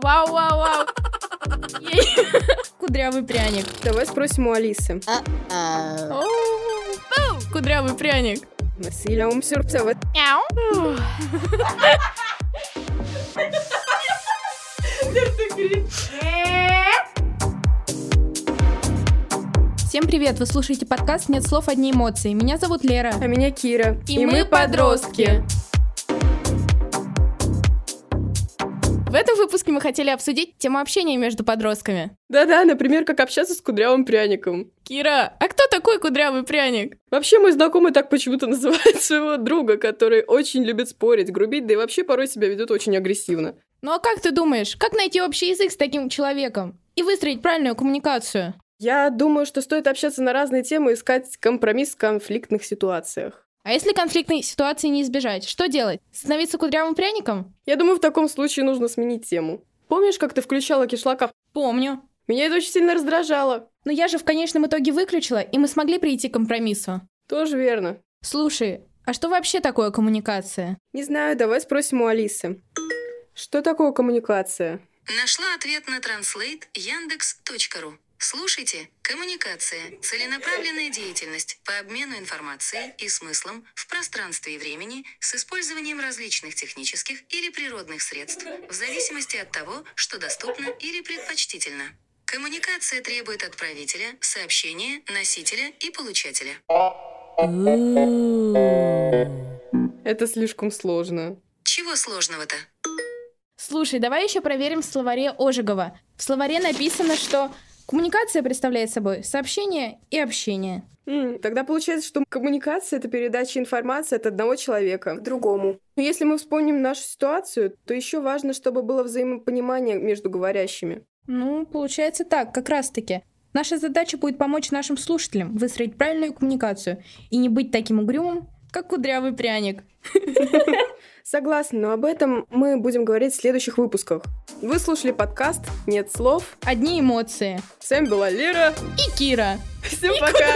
Вау, вау, вау. Кудрявый пряник. Давай спросим у Алисы. Кудрявый пряник. Насилие ум сюрпсовет. Мяу. Всем привет! Вы слушаете подкаст «Нет слов, одни эмоции». Меня зовут Лера. А меня Кира. И мы подростки. В этом выпуске мы хотели обсудить тему общения между подростками. Да-да, например, как общаться с кудрявым пряником. Кира, а кто такой кудрявый пряник? Вообще, мой знакомый так почему-то называет своего друга, который очень любит спорить, грубить, да и вообще порой себя ведет очень агрессивно. Ну а как ты думаешь, как найти общий язык с таким человеком и выстроить правильную коммуникацию? Я думаю, что стоит общаться на разные темы и искать компромисс в конфликтных ситуациях. А если конфликтной ситуации не избежать, что делать? Становиться кудрявым пряником? Я думаю, в таком случае нужно сменить тему. Помнишь, как ты включала кишлака? Помню. Меня это очень сильно раздражало. Но я же в конечном итоге выключила, и мы смогли прийти к компромиссу. Тоже верно. Слушай, а что вообще такое коммуникация? Не знаю, давай спросим у Алисы. Что такое коммуникация? Нашла ответ на translate яндекс.ру. Слушайте. Коммуникация – целенаправленная деятельность по обмену информацией и смыслом в пространстве и времени с использованием различных технических или природных средств в зависимости от того, что доступно или предпочтительно. Коммуникация требует отправителя, сообщения, носителя и получателя. Это слишком сложно. Чего сложного-то? Слушай, давай еще проверим в словаре Ожегова. В словаре написано, что коммуникация представляет собой сообщение и общение. Тогда получается, что коммуникация — это передача информации от одного человека к другому. Но если мы вспомним нашу ситуацию, то еще важно, чтобы было взаимопонимание между говорящими. Ну, получается так, как раз-таки. Наша задача будет помочь нашим слушателям выстроить правильную коммуникацию и не быть таким угрюмым, как кудрявый пряник. Согласна, но об этом мы будем говорить в следующих выпусках. Вы слушали подкаст «Нет слов». Одни эмоции. С вами была Лера. И Кира. Всем пока!